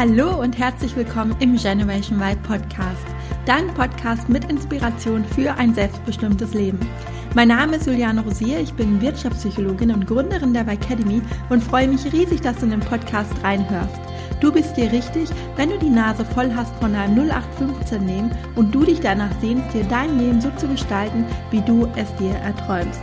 Hallo und herzlich willkommen im Generation Y Podcast, dein Podcast mit Inspiration für ein selbstbestimmtes Leben. Mein Name ist Juliane Rosier, ich bin Wirtschaftspsychologin und Gründerin der Academy und freue mich riesig, dass du in den Podcast reinhörst. Du bist dir richtig, wenn du die Nase voll hast von einem 0815 Leben und du dich danach sehnst, dir dein Leben so zu gestalten, wie du es dir erträumst.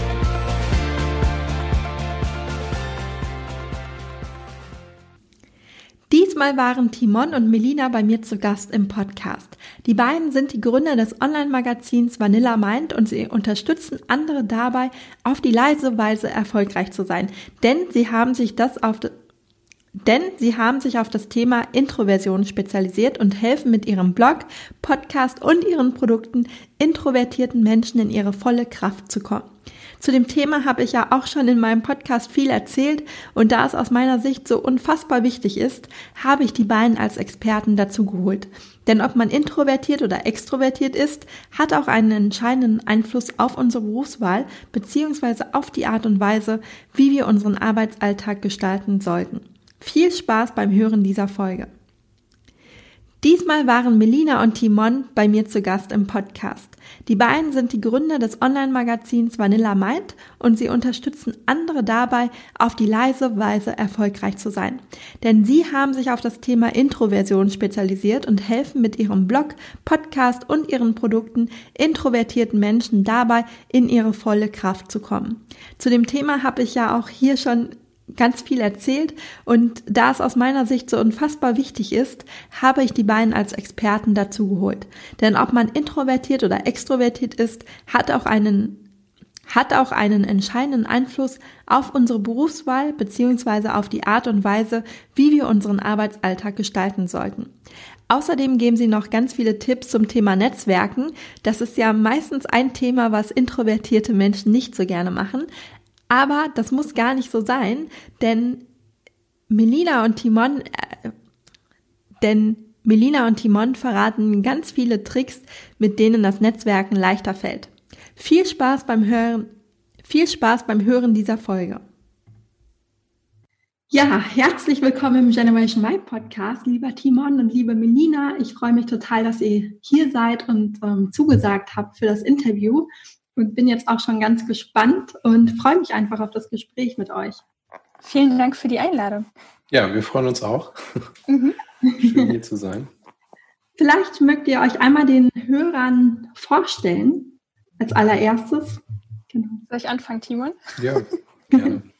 Diesmal waren Timon und Melina bei mir zu Gast im Podcast. Die beiden sind die Gründer des Online-Magazins Vanilla Mind und sie unterstützen andere dabei, auf die leise Weise erfolgreich zu sein. Denn sie haben sich das auf denn sie haben sich auf das Thema Introversion spezialisiert und helfen mit ihrem Blog, Podcast und ihren Produkten introvertierten Menschen in ihre volle Kraft zu kommen. Zu dem Thema habe ich ja auch schon in meinem Podcast viel erzählt und da es aus meiner Sicht so unfassbar wichtig ist, habe ich die beiden als Experten dazu geholt. Denn ob man introvertiert oder extrovertiert ist, hat auch einen entscheidenden Einfluss auf unsere Berufswahl bzw. auf die Art und Weise, wie wir unseren Arbeitsalltag gestalten sollten. Viel Spaß beim Hören dieser Folge. Diesmal waren Melina und Timon bei mir zu Gast im Podcast. Die beiden sind die Gründer des Online-Magazins Vanilla Mind und sie unterstützen andere dabei, auf die leise Weise erfolgreich zu sein. Denn sie haben sich auf das Thema Introversion spezialisiert und helfen mit ihrem Blog, Podcast und ihren Produkten introvertierten Menschen dabei, in ihre volle Kraft zu kommen. Zu dem Thema habe ich ja auch hier schon ganz viel erzählt und da es aus meiner Sicht so unfassbar wichtig ist, habe ich die beiden als Experten dazu geholt. Denn ob man introvertiert oder extrovertiert ist, hat auch einen hat auch einen entscheidenden Einfluss auf unsere Berufswahl beziehungsweise auf die Art und Weise, wie wir unseren Arbeitsalltag gestalten sollten. Außerdem geben sie noch ganz viele Tipps zum Thema Netzwerken. Das ist ja meistens ein Thema, was introvertierte Menschen nicht so gerne machen. Aber das muss gar nicht so sein, denn Melina und Timon, äh, denn Melina und Timon verraten ganz viele Tricks, mit denen das Netzwerken leichter fällt. Viel Spaß beim Hören, viel Spaß beim Hören dieser Folge. Ja, herzlich willkommen im Generation Y Podcast, lieber Timon und liebe Melina. Ich freue mich total, dass ihr hier seid und ähm, zugesagt habt für das Interview und bin jetzt auch schon ganz gespannt und freue mich einfach auf das Gespräch mit euch. Vielen Dank für die Einladung. Ja, wir freuen uns auch. Mhm. Schön hier zu sein. Vielleicht mögt ihr euch einmal den Hörern vorstellen, als allererstes. Genau. Soll ich anfangen, Timon? Ja, gerne.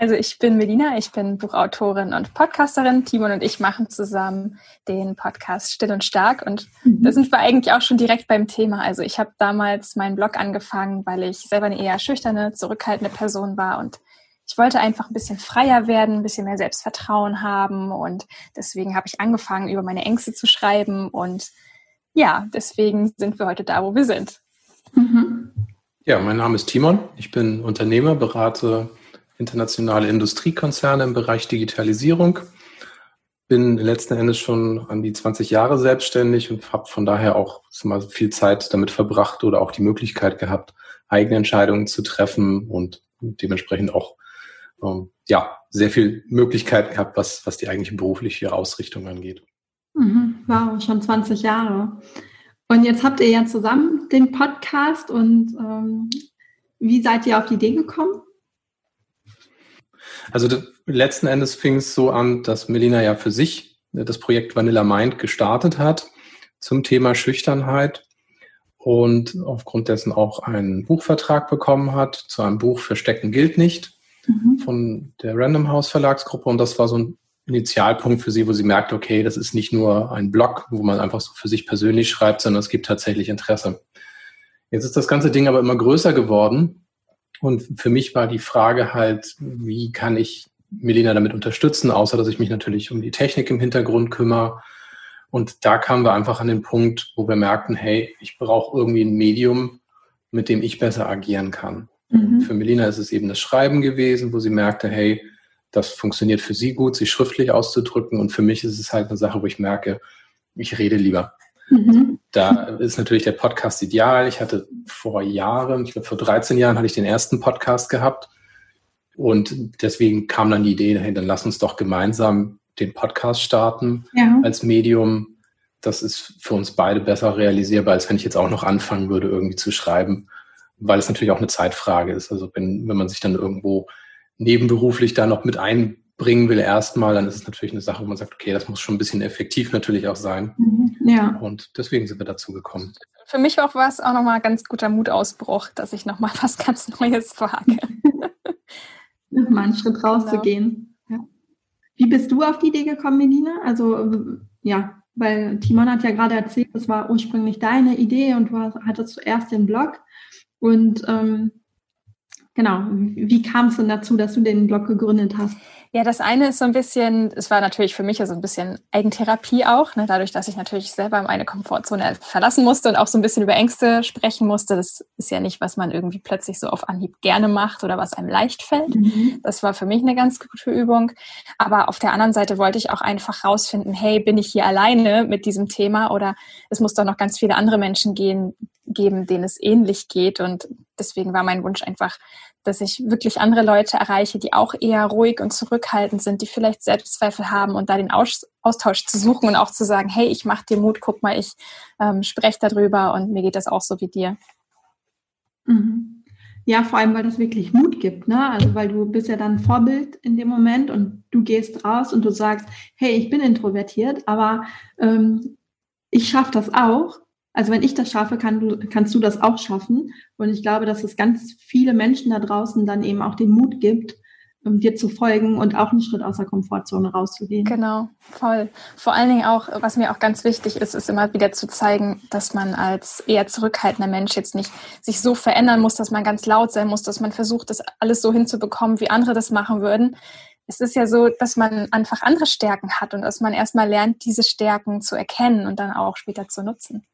Also ich bin Melina, ich bin Buchautorin und Podcasterin. Timon und ich machen zusammen den Podcast Still und Stark und mhm. da sind wir eigentlich auch schon direkt beim Thema. Also ich habe damals meinen Blog angefangen, weil ich selber eine eher schüchterne, zurückhaltende Person war und ich wollte einfach ein bisschen freier werden, ein bisschen mehr Selbstvertrauen haben und deswegen habe ich angefangen, über meine Ängste zu schreiben und ja, deswegen sind wir heute da, wo wir sind. Mhm. Ja, mein Name ist Timon. Ich bin Unternehmer, berate internationale Industriekonzerne im Bereich Digitalisierung. Bin letzten Endes schon an die 20 Jahre selbstständig und habe von daher auch mal viel Zeit damit verbracht oder auch die Möglichkeit gehabt, eigene Entscheidungen zu treffen und dementsprechend auch ähm, ja sehr viel Möglichkeit gehabt, was, was die eigentliche berufliche Ausrichtung angeht. Mhm. Wow, schon 20 Jahre. Und jetzt habt ihr ja zusammen den Podcast und ähm, wie seid ihr auf die Idee gekommen? Also letzten Endes fing es so an, dass Melina ja für sich äh, das Projekt Vanilla Mind gestartet hat zum Thema Schüchternheit und aufgrund dessen auch einen Buchvertrag bekommen hat zu einem Buch Verstecken gilt nicht mhm. von der Random House Verlagsgruppe und das war so ein Initialpunkt für sie, wo sie merkt, okay, das ist nicht nur ein Blog, wo man einfach so für sich persönlich schreibt, sondern es gibt tatsächlich Interesse. Jetzt ist das ganze Ding aber immer größer geworden und für mich war die Frage halt, wie kann ich Melina damit unterstützen, außer dass ich mich natürlich um die Technik im Hintergrund kümmere. Und da kamen wir einfach an den Punkt, wo wir merkten, hey, ich brauche irgendwie ein Medium, mit dem ich besser agieren kann. Mhm. Für Melina ist es eben das Schreiben gewesen, wo sie merkte, hey, das funktioniert für sie gut, sich schriftlich auszudrücken. Und für mich ist es halt eine Sache, wo ich merke, ich rede lieber. Mhm. Da ist natürlich der Podcast ideal. Ich hatte vor Jahren, ich glaube vor 13 Jahren hatte ich den ersten Podcast gehabt. Und deswegen kam dann die Idee, hey, dann lass uns doch gemeinsam den Podcast starten ja. als Medium. Das ist für uns beide besser realisierbar, als wenn ich jetzt auch noch anfangen würde, irgendwie zu schreiben, weil es natürlich auch eine Zeitfrage ist. Also wenn, wenn man sich dann irgendwo nebenberuflich da noch mit einbringen will erstmal, dann ist es natürlich eine Sache, wo man sagt, okay, das muss schon ein bisschen effektiv natürlich auch sein. Mhm. Ja. Und deswegen sind wir dazu gekommen. Für mich auch war es auch nochmal ein ganz guter Mutausbruch, dass ich nochmal was ganz Neues wage. nochmal einen Schritt rauszugehen. Genau. Ja. Wie bist du auf die Idee gekommen, Melina? Also, ja, weil Timon hat ja gerade erzählt, das war ursprünglich deine Idee und du hattest zuerst den Blog. Und ähm, genau, wie kam es denn dazu, dass du den Blog gegründet hast? Ja, das eine ist so ein bisschen, es war natürlich für mich so also ein bisschen Eigentherapie auch, ne, dadurch, dass ich natürlich selber meine Komfortzone verlassen musste und auch so ein bisschen über Ängste sprechen musste. Das ist ja nicht, was man irgendwie plötzlich so auf Anhieb gerne macht oder was einem leicht fällt. Mhm. Das war für mich eine ganz gute Übung. Aber auf der anderen Seite wollte ich auch einfach rausfinden, hey, bin ich hier alleine mit diesem Thema oder es muss doch noch ganz viele andere Menschen gehen, geben, denen es ähnlich geht. Und deswegen war mein Wunsch einfach, dass ich wirklich andere Leute erreiche, die auch eher ruhig und zurückhaltend sind, die vielleicht Selbstzweifel haben und da den Austausch zu suchen und auch zu sagen, hey, ich mache dir Mut, guck mal, ich ähm, spreche darüber und mir geht das auch so wie dir. Mhm. Ja, vor allem, weil das wirklich Mut gibt, ne? Also weil du bist ja dann Vorbild in dem Moment und du gehst raus und du sagst, hey, ich bin introvertiert, aber ähm, ich schaffe das auch also wenn ich das schaffe, kann du, kannst du das auch schaffen. Und ich glaube, dass es ganz viele Menschen da draußen dann eben auch den Mut gibt, um dir zu folgen und auch einen Schritt aus der Komfortzone rauszugehen. Genau, voll. Vor allen Dingen auch, was mir auch ganz wichtig ist, ist immer wieder zu zeigen, dass man als eher zurückhaltender Mensch jetzt nicht sich so verändern muss, dass man ganz laut sein muss, dass man versucht, das alles so hinzubekommen, wie andere das machen würden. Es ist ja so, dass man einfach andere Stärken hat und dass man erstmal lernt, diese Stärken zu erkennen und dann auch später zu nutzen.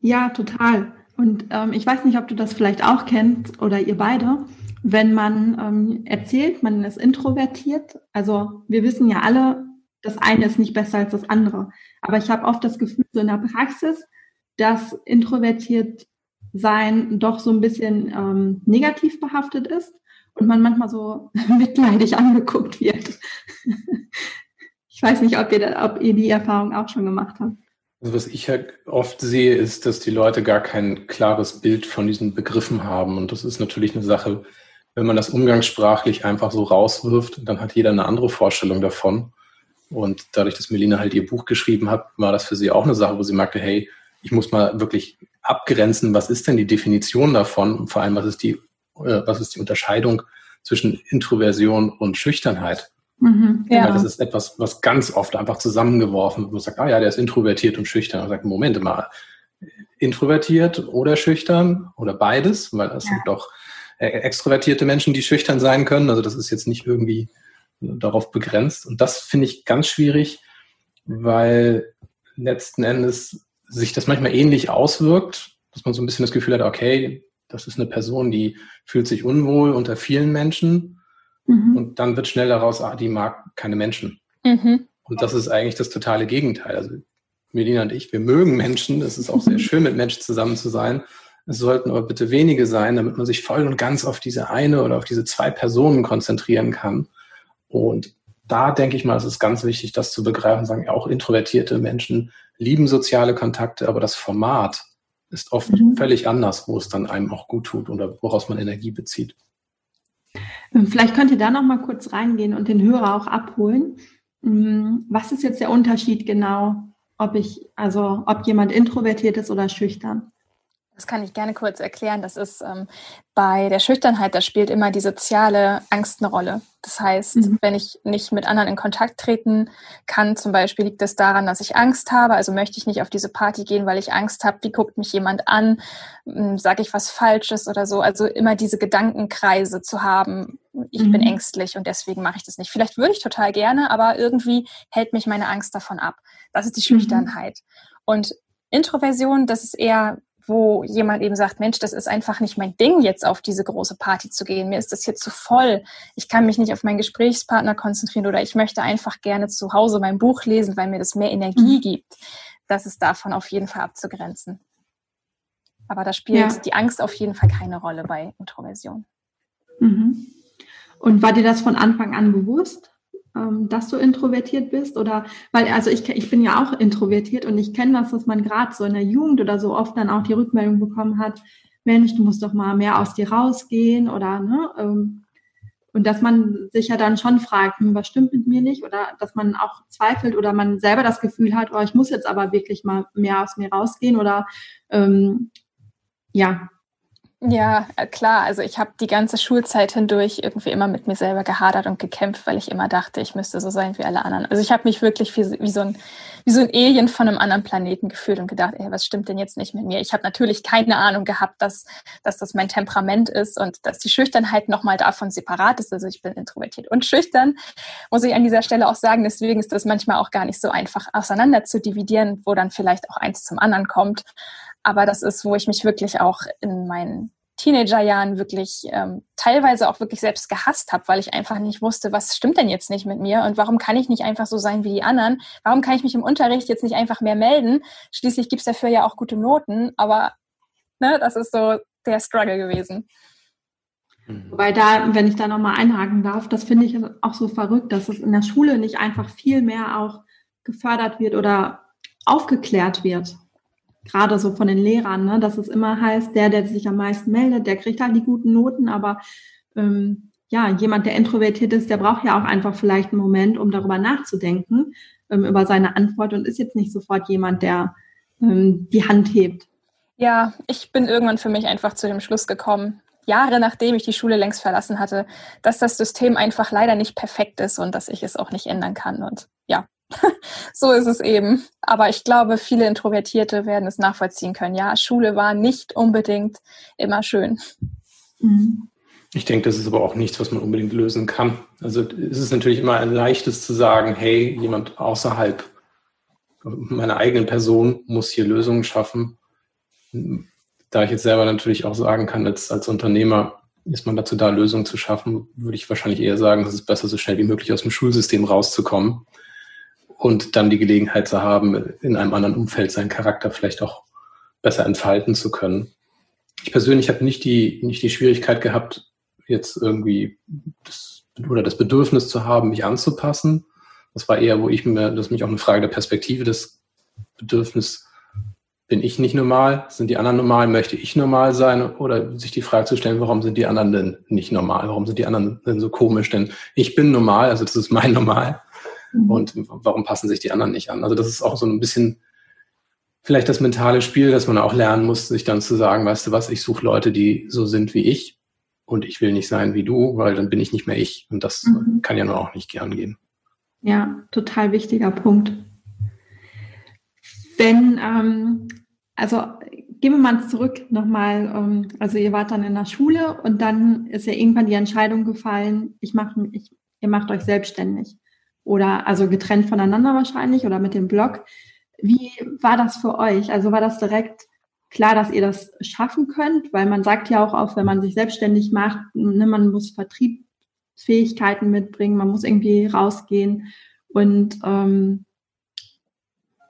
Ja, total. Und ähm, ich weiß nicht, ob du das vielleicht auch kennst oder ihr beide, wenn man ähm, erzählt, man ist introvertiert. Also wir wissen ja alle, das eine ist nicht besser als das andere. Aber ich habe oft das Gefühl, so in der Praxis, dass introvertiert sein doch so ein bisschen ähm, negativ behaftet ist und man manchmal so mitleidig angeguckt wird. ich weiß nicht, ob ihr, ob ihr die Erfahrung auch schon gemacht habt. Also was ich halt oft sehe, ist, dass die Leute gar kein klares Bild von diesen Begriffen haben. Und das ist natürlich eine Sache, wenn man das umgangssprachlich einfach so rauswirft, dann hat jeder eine andere Vorstellung davon. Und dadurch, dass Melina halt ihr Buch geschrieben hat, war das für sie auch eine Sache, wo sie merkte, hey, ich muss mal wirklich abgrenzen, was ist denn die Definition davon und vor allem, was ist die, äh, was ist die Unterscheidung zwischen Introversion und Schüchternheit. Mhm, ja. Weil das ist etwas, was ganz oft einfach zusammengeworfen wird. Man sagt, ah ja, der ist introvertiert und schüchtern. Man sagt, Moment mal, introvertiert oder schüchtern oder beides, weil es ja. sind doch äh, extrovertierte Menschen, die schüchtern sein können. Also das ist jetzt nicht irgendwie darauf begrenzt. Und das finde ich ganz schwierig, weil letzten Endes sich das manchmal ähnlich auswirkt, dass man so ein bisschen das Gefühl hat, okay, das ist eine Person, die fühlt sich unwohl unter vielen Menschen Mhm. Und dann wird schnell daraus, ah, die mag keine Menschen. Mhm. Und das ist eigentlich das totale Gegenteil. Also Melina und ich, wir mögen Menschen. Es ist auch sehr schön, mit Menschen zusammen zu sein. Es sollten aber bitte wenige sein, damit man sich voll und ganz auf diese eine oder auf diese zwei Personen konzentrieren kann. Und da denke ich mal, es ist ganz wichtig, das zu begreifen, sagen, auch introvertierte Menschen lieben soziale Kontakte, aber das Format ist oft mhm. völlig anders, wo es dann einem auch gut tut oder woraus man Energie bezieht. Ähm, vielleicht könnt ihr da noch mal kurz reingehen und den Hörer auch abholen. Mm, was ist jetzt der Unterschied genau, ob ich, also ob jemand introvertiert ist oder schüchtern? Das kann ich gerne kurz erklären. Das ist ähm, bei der Schüchternheit, da spielt immer die soziale Angst eine Rolle. Das heißt, mhm. wenn ich nicht mit anderen in Kontakt treten kann, zum Beispiel liegt es daran, dass ich Angst habe. Also möchte ich nicht auf diese Party gehen, weil ich Angst habe, wie guckt mich jemand an, hm, sage ich was Falsches oder so. Also immer diese Gedankenkreise zu haben, ich mhm. bin ängstlich und deswegen mache ich das nicht. Vielleicht würde ich total gerne, aber irgendwie hält mich meine Angst davon ab. Das ist die mhm. Schüchternheit. Mhm. Und Introversion, das ist eher wo jemand eben sagt, Mensch, das ist einfach nicht mein Ding, jetzt auf diese große Party zu gehen. Mir ist das hier zu voll. Ich kann mich nicht auf meinen Gesprächspartner konzentrieren oder ich möchte einfach gerne zu Hause mein Buch lesen, weil mir das mehr Energie mhm. gibt. Das ist davon auf jeden Fall abzugrenzen. Aber da spielt ja. die Angst auf jeden Fall keine Rolle bei Introversion. Mhm. Und war dir das von Anfang an bewusst? Ähm, dass du introvertiert bist? Oder weil, also ich, ich bin ja auch introvertiert und ich kenne das, dass man gerade so in der Jugend oder so oft dann auch die Rückmeldung bekommen hat, Mensch, du musst doch mal mehr aus dir rausgehen oder ne? Ähm, und dass man sich ja dann schon fragt, hm, was stimmt mit mir nicht? Oder dass man auch zweifelt oder man selber das Gefühl hat, oh, ich muss jetzt aber wirklich mal mehr aus mir rausgehen oder ähm, ja, ja, äh, klar. Also ich habe die ganze Schulzeit hindurch irgendwie immer mit mir selber gehadert und gekämpft, weil ich immer dachte, ich müsste so sein wie alle anderen. Also ich habe mich wirklich wie, wie, so ein, wie so ein Alien von einem anderen Planeten gefühlt und gedacht, ey, was stimmt denn jetzt nicht mit mir? Ich habe natürlich keine Ahnung gehabt, dass, dass das mein Temperament ist und dass die Schüchternheit nochmal davon separat ist. Also ich bin introvertiert und schüchtern, muss ich an dieser Stelle auch sagen. Deswegen ist das manchmal auch gar nicht so einfach auseinander zu dividieren, wo dann vielleicht auch eins zum anderen kommt. Aber das ist, wo ich mich wirklich auch in meinen Teenagerjahren wirklich ähm, teilweise auch wirklich selbst gehasst habe, weil ich einfach nicht wusste, was stimmt denn jetzt nicht mit mir und warum kann ich nicht einfach so sein wie die anderen? Warum kann ich mich im Unterricht jetzt nicht einfach mehr melden? Schließlich gibt's dafür ja auch gute Noten, aber ne, das ist so der Struggle gewesen. Mhm. Wobei da, wenn ich da nochmal einhaken darf, das finde ich auch so verrückt, dass es in der Schule nicht einfach viel mehr auch gefördert wird oder aufgeklärt wird gerade so von den Lehrern, ne, dass es immer heißt, der, der sich am meisten meldet, der kriegt halt die guten Noten, aber ähm, ja, jemand, der introvertiert ist, der braucht ja auch einfach vielleicht einen Moment, um darüber nachzudenken, ähm, über seine Antwort und ist jetzt nicht sofort jemand, der ähm, die Hand hebt. Ja, ich bin irgendwann für mich einfach zu dem Schluss gekommen, Jahre nachdem ich die Schule längst verlassen hatte, dass das System einfach leider nicht perfekt ist und dass ich es auch nicht ändern kann. Und ja, so ist es eben. Aber ich glaube, viele Introvertierte werden es nachvollziehen können. Ja, Schule war nicht unbedingt immer schön. Mhm. Ich denke, das ist aber auch nichts, was man unbedingt lösen kann. Also es ist natürlich immer ein leichtes zu sagen, hey, jemand außerhalb meiner eigenen Person muss hier Lösungen schaffen. Da ich jetzt selber natürlich auch sagen kann, als, als Unternehmer ist man dazu da, Lösungen zu schaffen, würde ich wahrscheinlich eher sagen, es ist besser, so schnell wie möglich aus dem Schulsystem rauszukommen und dann die Gelegenheit zu haben, in einem anderen Umfeld seinen Charakter vielleicht auch besser entfalten zu können. Ich persönlich habe nicht die, nicht die Schwierigkeit gehabt, jetzt irgendwie das, oder das Bedürfnis zu haben, mich anzupassen. Das war eher, wo ich mir, das ist mich auch eine Frage der Perspektive, das Bedürfnis, bin ich nicht normal? Sind die anderen normal? Möchte ich normal sein? Oder sich die Frage zu stellen, warum sind die anderen denn nicht normal? Warum sind die anderen denn so komisch? Denn ich bin normal, also das ist mein Normal. Mhm. Und warum passen sich die anderen nicht an? Also das ist auch so ein bisschen vielleicht das mentale Spiel, dass man auch lernen muss, sich dann zu sagen, weißt du was, ich suche Leute, die so sind wie ich und ich will nicht sein wie du, weil dann bin ich nicht mehr ich. Und das mhm. kann ja nur auch nicht gern gehen. Ja, total wichtiger Punkt. Wenn, ähm, also gehen wir mal zurück nochmal, ähm, also ihr wart dann in der Schule und dann ist ja irgendwann die Entscheidung gefallen, ich mache, ich, ihr macht euch selbstständig oder also getrennt voneinander wahrscheinlich oder mit dem Blog. Wie war das für euch? Also war das direkt klar, dass ihr das schaffen könnt? Weil man sagt ja auch oft, wenn man sich selbstständig macht, ne, man muss Vertriebsfähigkeiten mitbringen, man muss irgendwie rausgehen. Und ähm,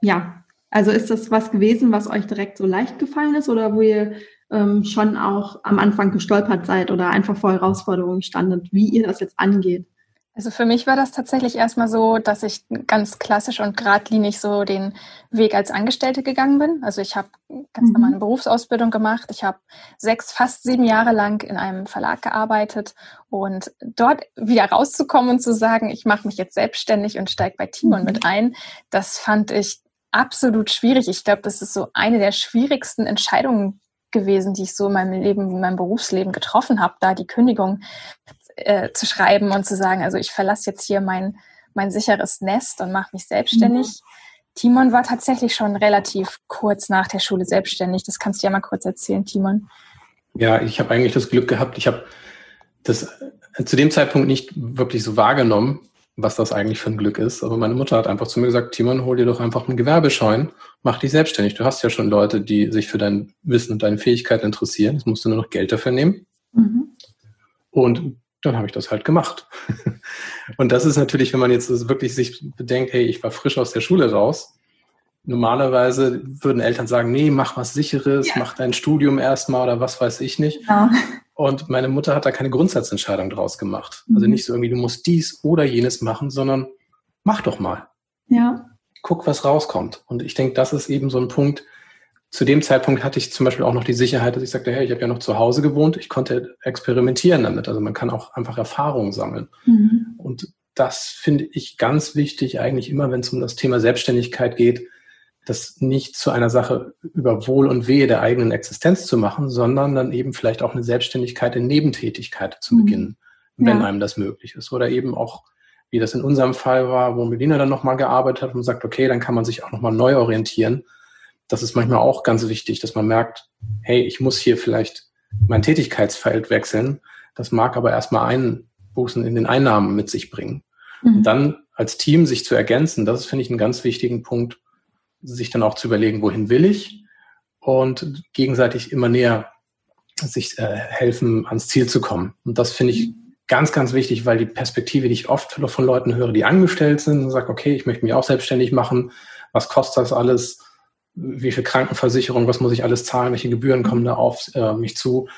ja, also ist das was gewesen, was euch direkt so leicht gefallen ist oder wo ihr ähm, schon auch am Anfang gestolpert seid oder einfach vor Herausforderungen standet, wie ihr das jetzt angeht? Also für mich war das tatsächlich erstmal so, dass ich ganz klassisch und geradlinig so den Weg als Angestellte gegangen bin. Also ich habe ganz normal eine mhm. Berufsausbildung gemacht. Ich habe sechs, fast sieben Jahre lang in einem Verlag gearbeitet und dort wieder rauszukommen und zu sagen, ich mache mich jetzt selbstständig und steige bei Timon mit mhm. ein, das fand ich absolut schwierig. Ich glaube, das ist so eine der schwierigsten Entscheidungen, gewesen, die ich so in meinem Leben, in meinem Berufsleben getroffen habe, da die Kündigung äh, zu schreiben und zu sagen, also ich verlasse jetzt hier mein, mein sicheres Nest und mache mich selbstständig. Mhm. Timon war tatsächlich schon relativ kurz nach der Schule selbstständig. Das kannst du ja mal kurz erzählen, Timon. Ja, ich habe eigentlich das Glück gehabt, ich habe das zu dem Zeitpunkt nicht wirklich so wahrgenommen, was das eigentlich für ein Glück ist. Aber meine Mutter hat einfach zu mir gesagt, Timon, hol dir doch einfach einen Gewerbeschein, mach dich selbstständig. Du hast ja schon Leute, die sich für dein Wissen und deine Fähigkeiten interessieren. Jetzt musst du nur noch Geld dafür nehmen. Mhm. Und dann habe ich das halt gemacht. und das ist natürlich, wenn man jetzt wirklich sich bedenkt, hey, ich war frisch aus der Schule raus. Normalerweise würden Eltern sagen, nee, mach was Sicheres, ja. mach dein Studium erstmal oder was weiß ich nicht. Ja. Und meine Mutter hat da keine Grundsatzentscheidung draus gemacht. Also mhm. Also nicht so irgendwie, du musst dies oder jenes machen, sondern mach doch mal. Ja. Guck, was rauskommt. Und ich denke, das ist eben so ein Punkt, zu dem Zeitpunkt hatte ich zum Beispiel auch noch die Sicherheit, dass ich sagte, hey, ich habe ja noch zu Hause gewohnt, ich konnte experimentieren damit. Also man kann auch einfach Erfahrungen sammeln. Mhm. Und das finde ich ganz wichtig, eigentlich immer, wenn es um das Thema Selbstständigkeit geht, das nicht zu einer Sache über Wohl und Wehe der eigenen Existenz zu machen, sondern dann eben vielleicht auch eine Selbstständigkeit in Nebentätigkeit zu mhm. beginnen, wenn ja. einem das möglich ist. Oder eben auch, wie das in unserem Fall war, wo Melina dann nochmal gearbeitet hat und sagt, okay, dann kann man sich auch nochmal neu orientieren das ist manchmal auch ganz wichtig, dass man merkt, hey, ich muss hier vielleicht mein Tätigkeitsfeld wechseln. Das mag aber erstmal Einbußen in den Einnahmen mit sich bringen. Mhm. Und dann als Team sich zu ergänzen, das ist, finde ich, einen ganz wichtigen Punkt, sich dann auch zu überlegen, wohin will ich und gegenseitig immer näher sich äh, helfen, ans Ziel zu kommen. Und das finde ich ganz, ganz wichtig, weil die Perspektive, die ich oft von Leuten höre, die angestellt sind und sagen, okay, ich möchte mich auch selbstständig machen, was kostet das alles? Wie viel Krankenversicherung, was muss ich alles zahlen, welche Gebühren kommen da auf äh, mich zu.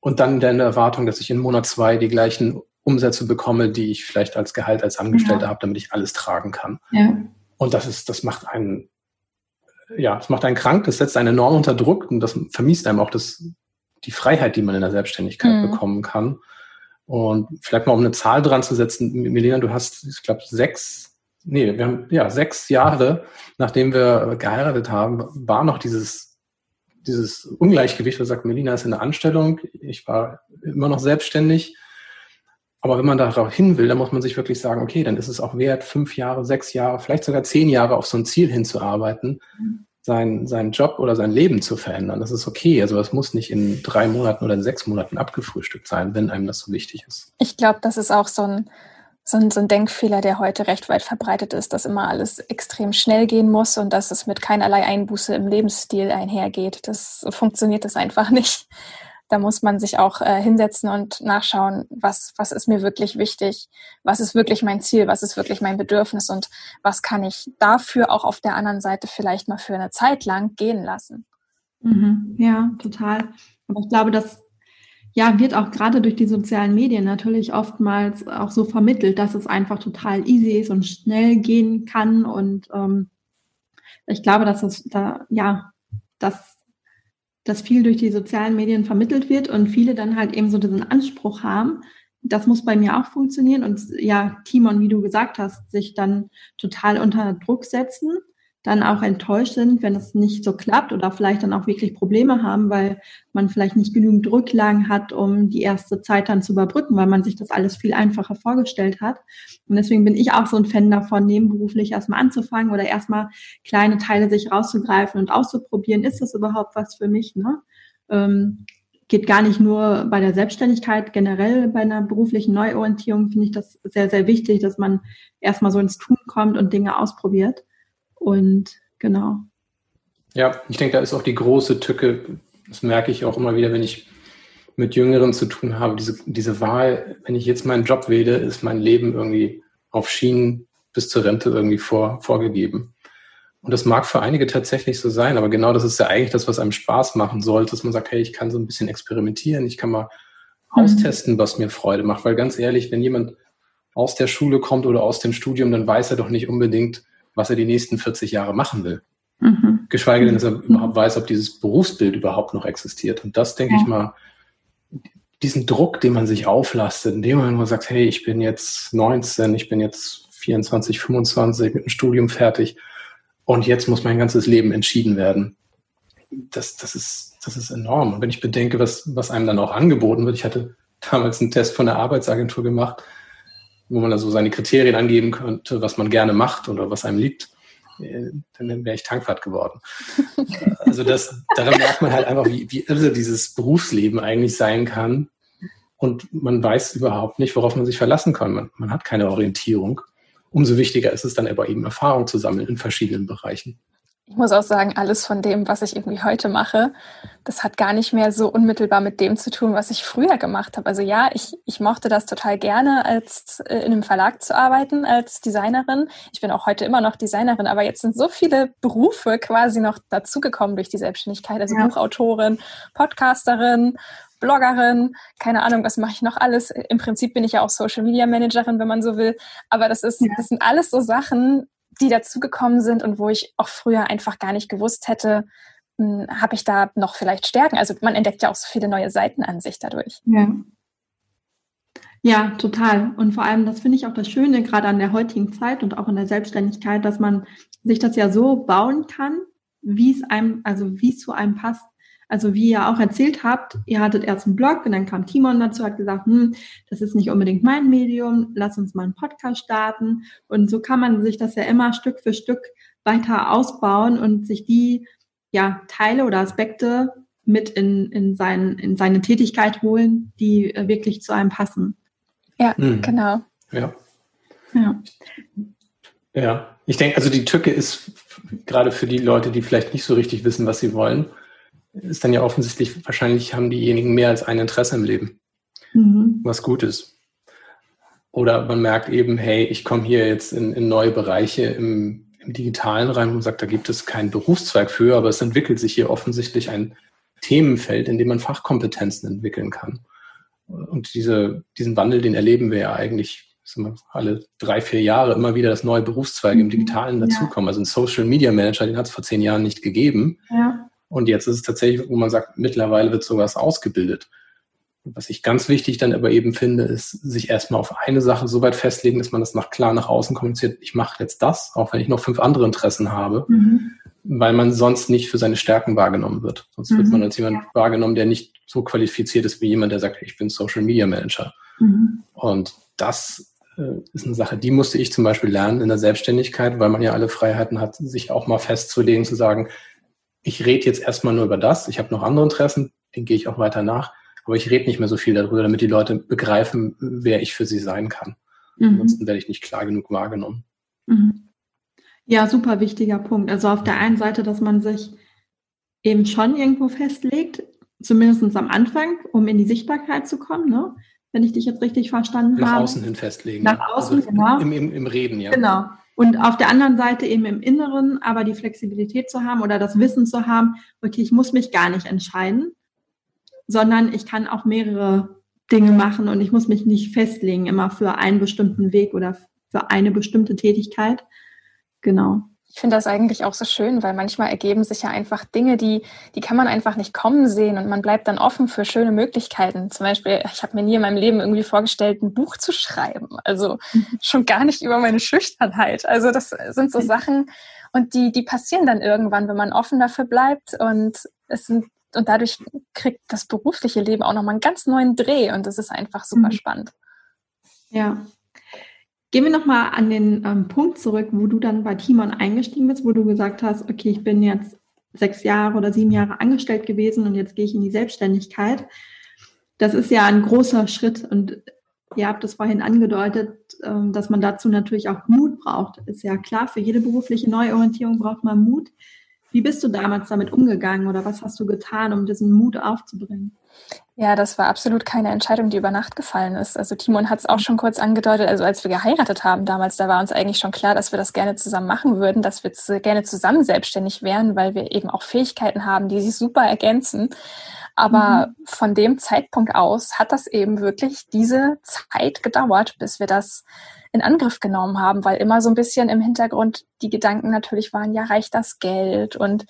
Und dann in der Erwartung, dass ich in Monat zwei die gleichen Umsätze bekomme, die ich vielleicht als Gehalt als Angestellter ja. habe, damit ich alles tragen kann. Ja. Und das ist, das macht einen, ja, das macht einen krank, das setzt einen enorm unter Druck und das vermisst einem auch das, die Freiheit, die man in der Selbstständigkeit mhm. bekommen kann. Und vielleicht mal um eine Zahl dran zu setzen, Melina, du hast, ich glaube, sechs nee, wir haben ja sechs Jahre, nachdem wir geheiratet haben, war noch dieses, dieses Ungleichgewicht, wo sagt, Melina ist in der Anstellung, ich war immer noch selbstständig. Aber wenn man darauf hin will, dann muss man sich wirklich sagen, okay, dann ist es auch wert, fünf Jahre, sechs Jahre, vielleicht sogar zehn Jahre auf so ein Ziel hinzuarbeiten, sein, seinen Job oder sein Leben zu verändern. Das ist okay. Also das muss nicht in drei Monaten oder in sechs Monaten abgefrühstückt sein, wenn einem das so wichtig ist. Ich glaube, das ist auch so ein so ein, so ein Denkfehler, der heute recht weit verbreitet ist, dass immer alles extrem schnell gehen muss und dass es mit keinerlei Einbuße im Lebensstil einhergeht. Das funktioniert das einfach nicht. Da muss man sich auch äh, hinsetzen und nachschauen, was, was ist mir wirklich wichtig, was ist wirklich mein Ziel, was ist wirklich mein Bedürfnis und was kann ich dafür auch auf der anderen Seite vielleicht mal für eine Zeit lang gehen lassen. Mhm. Ja, total. Aber ich glaube, dass ja, wird auch gerade durch die sozialen Medien natürlich oftmals auch so vermittelt, dass es einfach total easy ist und schnell gehen kann. Und ähm, ich glaube, dass es da, ja, dass dass viel durch die sozialen Medien vermittelt wird und viele dann halt eben so diesen Anspruch haben, das muss bei mir auch funktionieren und ja, Timon, wie du gesagt hast, sich dann total unter Druck setzen dann auch enttäuscht sind, wenn es nicht so klappt oder vielleicht dann auch wirklich Probleme haben, weil man vielleicht nicht genügend Rücklagen hat, um die erste Zeit dann zu überbrücken, weil man sich das alles viel einfacher vorgestellt hat. Und deswegen bin ich auch so ein Fan davon, nebenberuflich erstmal anzufangen oder erstmal kleine Teile sich rauszugreifen und auszuprobieren, ist das überhaupt was für mich? Ne? Ähm, geht gar nicht nur bei der Selbstständigkeit, generell bei einer beruflichen Neuorientierung finde ich das sehr, sehr wichtig, dass man erstmal so ins Tun kommt und Dinge ausprobiert. Und genau. Ja, ich denke, da ist auch die große Tücke, das merke ich auch immer wieder, wenn ich mit Jüngeren zu tun habe, diese, diese Wahl, wenn ich jetzt meinen Job wähle, ist mein Leben irgendwie auf Schienen bis zur Rente irgendwie vor, vorgegeben. Und das mag für einige tatsächlich so sein, aber genau das ist ja eigentlich das, was einem Spaß machen sollte, dass man sagt, hey, ich kann so ein bisschen experimentieren, ich kann mal mhm. austesten, was mir Freude macht. Weil ganz ehrlich, wenn jemand aus der Schule kommt oder aus dem Studium, dann weiß er doch nicht unbedingt, was er die nächsten 40 Jahre machen will. Mhm. Geschweige denn, dass er überhaupt weiß, ob dieses Berufsbild überhaupt noch existiert. Und das, denke ja. ich mal, diesen Druck, den man sich auflastet, indem man nur sagt, hey, ich bin jetzt 19, ich bin jetzt 24, 25 mit dem Studium fertig und jetzt muss mein ganzes Leben entschieden werden. das, das, ist, das ist enorm. Und wenn ich bedenke, was, was einem dann auch angeboten wird, ich hatte damals einen Test von der Arbeitsagentur gemacht, wo man also seine Kriterien angeben könnte, was man gerne macht oder was einem liegt, äh, dann wäre ich Tankwart geworden. also das, daran merkt man halt einfach, wie, wie irre dieses Berufsleben eigentlich sein kann. Und man weiß überhaupt nicht, worauf man sich verlassen kann. Man, man hat keine Orientierung. Umso wichtiger ist es dann aber eben Erfahrung zu sammeln in verschiedenen Bereichen ich muss auch sagen, alles von dem, was ich irgendwie heute mache, das hat gar nicht mehr so unmittelbar mit dem zu tun, was ich früher gemacht habe. Also ja, ich, ich mochte das total gerne, als äh, in einem Verlag zu arbeiten, als Designerin. Ich bin auch heute immer noch Designerin, aber jetzt sind so viele Berufe quasi noch dazugekommen durch die Selbstständigkeit. Also ja. Buchautorin, Podcasterin, Bloggerin, keine Ahnung, was mache ich noch alles. Im Prinzip bin ich ja auch Social Media Managerin, wenn man so will. Aber das ist, ja. das sind alles so Sachen, die dazugekommen sind und wo ich auch früher einfach gar nicht gewusst hätte, hm, habe ich da noch vielleicht Stärken. Also man entdeckt ja auch so viele neue Seiten an sich dadurch. Ja. Ja, total. Und vor allem, das finde ich auch das Schöne, gerade an der heutigen Zeit und auch in der Selbstständigkeit, dass man sich das ja so bauen kann, wie es einem, also wie es zu einem passt. Also wie ihr auch erzählt habt, ihr hattet erst einen Blog und dann kam Timon dazu, hat gesagt, hm, das ist nicht unbedingt mein Medium, lass uns mal einen Podcast starten. Und so kann man sich das ja immer Stück für Stück weiter ausbauen und sich die ja, Teile oder Aspekte mit in, in, sein, in seine Tätigkeit holen, die äh, wirklich zu einem passen. Ja, hm. genau. Ja. Ja. Ja, ich denke, also die Tücke ist gerade für die Leute, die vielleicht nicht so richtig wissen, was sie wollen, ist dann ja offensichtlich, wahrscheinlich haben diejenigen mehr als ein Interesse im Leben, mhm. was gut ist. Oder man merkt eben, hey, ich komme hier jetzt in, in neue Bereiche im, im, Digitalen rein und sagt, da gibt es keinen Berufszweig für, aber es entwickelt sich hier offensichtlich ein Themenfeld, in dem man Fachkompetenzen entwickeln kann. Und diese, diesen Wandel, den erleben wir ja eigentlich alle drei, vier Jahre immer wieder, dass neue Berufszweige im mhm. Digitalen dazukommen. Ja. Also ein Social Media Manager, den hat es vor zehn Jahren nicht gegeben. Ja. Und jetzt ist es tatsächlich, wo man sagt, mittlerweile wird sowas ausgebildet. Was ich ganz wichtig dann aber eben finde, ist, sich erstmal auf eine Sache so weit festlegen, dass man das nach klar nach außen kommuniziert. Ich mache jetzt das, auch wenn ich noch fünf andere Interessen habe, mhm. weil man sonst nicht für seine Stärken wahrgenommen wird. Sonst mhm. wird man als jemand wahrgenommen, der nicht so qualifiziert ist wie jemand, der sagt, ich bin Social Media Manager. Mhm. Und das äh, ist eine Sache, die musste ich zum Beispiel lernen in der Selbstständigkeit, weil man ja alle Freiheiten hat, sich auch mal festzulegen, zu sagen, ich rede jetzt erstmal nur über das. Ich habe noch andere Interessen, den gehe ich auch weiter nach. Aber ich rede nicht mehr so viel darüber, damit die Leute begreifen, wer ich für sie sein kann. Mhm. Ansonsten werde ich nicht klar genug wahrgenommen. Mhm. Ja, super wichtiger Punkt. Also auf der einen Seite, dass man sich eben schon irgendwo festlegt, zumindest am Anfang, um in die Sichtbarkeit zu kommen, ne? wenn ich dich jetzt richtig verstanden Nach habe. Nach außen hin festlegen. Nach außen, also genau. Im, im, Im Reden, ja. Genau. Und auf der anderen Seite eben im Inneren aber die Flexibilität zu haben oder das Wissen zu haben, okay, ich muss mich gar nicht entscheiden, sondern ich kann auch mehrere Dinge machen und ich muss mich nicht festlegen immer für einen bestimmten Weg oder für eine bestimmte Tätigkeit. Genau. Ich finde das eigentlich auch so schön, weil manchmal ergeben sich ja einfach Dinge, die, die kann man einfach nicht kommen sehen und man bleibt dann offen für schöne Möglichkeiten. Zum Beispiel, ich habe mir nie in meinem Leben irgendwie vorgestellt, ein Buch zu schreiben. Also mhm. schon gar nicht über meine Schüchternheit. Also das sind so Sachen und die, die passieren dann irgendwann, wenn man offen dafür bleibt und es sind und dadurch kriegt das berufliche Leben auch nochmal einen ganz neuen Dreh und das ist einfach super mhm. spannend. Ja, Gehen wir nochmal an den ähm, Punkt zurück, wo du dann bei Timon eingestiegen bist, wo du gesagt hast, okay, ich bin jetzt sechs Jahre oder sieben Jahre angestellt gewesen und jetzt gehe ich in die Selbstständigkeit. Das ist ja ein großer Schritt und ihr habt es vorhin angedeutet, ähm, dass man dazu natürlich auch Mut braucht. Ist ja klar, für jede berufliche Neuorientierung braucht man Mut. Wie bist du damals damit umgegangen oder was hast du getan, um diesen Mut aufzubringen? Ja, das war absolut keine Entscheidung, die über Nacht gefallen ist. Also Timon hat es auch schon kurz angedeutet, also als wir geheiratet haben damals, da war uns eigentlich schon klar, dass wir das gerne zusammen machen würden, dass wir gerne zusammen selbstständig wären, weil wir eben auch Fähigkeiten haben, die sich super ergänzen. Aber mhm. von dem Zeitpunkt aus hat das eben wirklich diese Zeit gedauert, bis wir das in Angriff genommen haben, weil immer so ein bisschen im Hintergrund die Gedanken natürlich waren, ja, reicht das Geld und